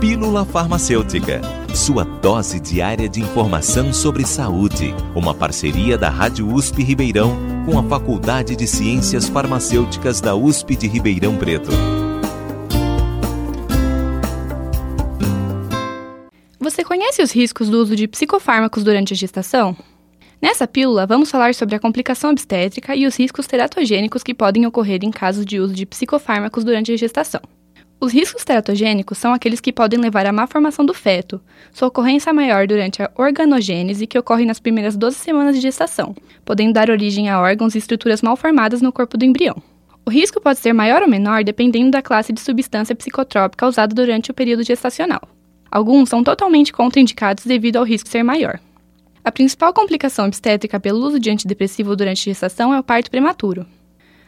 Pílula Farmacêutica, sua dose diária de informação sobre saúde. Uma parceria da Rádio USP Ribeirão com a Faculdade de Ciências Farmacêuticas da USP de Ribeirão Preto. Você conhece os riscos do uso de psicofármacos durante a gestação? Nessa pílula, vamos falar sobre a complicação obstétrica e os riscos teratogênicos que podem ocorrer em casos de uso de psicofármacos durante a gestação. Os riscos teratogênicos são aqueles que podem levar à má formação do feto, sua ocorrência maior durante a organogênese, que ocorre nas primeiras 12 semanas de gestação, podendo dar origem a órgãos e estruturas mal formadas no corpo do embrião. O risco pode ser maior ou menor dependendo da classe de substância psicotrópica usada durante o período gestacional. Alguns são totalmente contraindicados devido ao risco ser maior. A principal complicação obstétrica pelo uso de antidepressivo durante a gestação é o parto prematuro.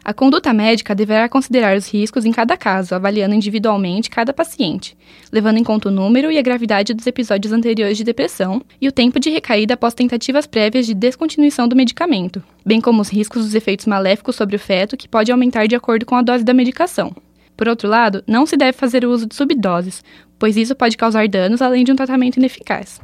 A conduta médica deverá considerar os riscos em cada caso, avaliando individualmente cada paciente, levando em conta o número e a gravidade dos episódios anteriores de depressão e o tempo de recaída após tentativas prévias de descontinuação do medicamento, bem como os riscos dos efeitos maléficos sobre o feto, que pode aumentar de acordo com a dose da medicação. Por outro lado, não se deve fazer uso de subdoses, pois isso pode causar danos além de um tratamento ineficaz.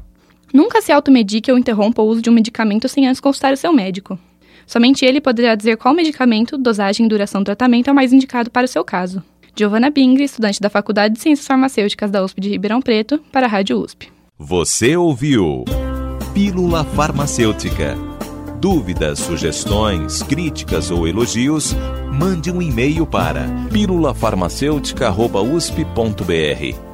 Nunca se automedique ou interrompa o uso de um medicamento sem antes consultar o seu médico. Somente ele poderá dizer qual medicamento, dosagem e duração do tratamento é o mais indicado para o seu caso. Giovana Bingri, estudante da Faculdade de Ciências Farmacêuticas da USP de Ribeirão Preto, para a Rádio USP. Você ouviu Pílula Farmacêutica. Dúvidas, sugestões, críticas ou elogios, mande um e-mail para pílulafarmacêutica.usp.br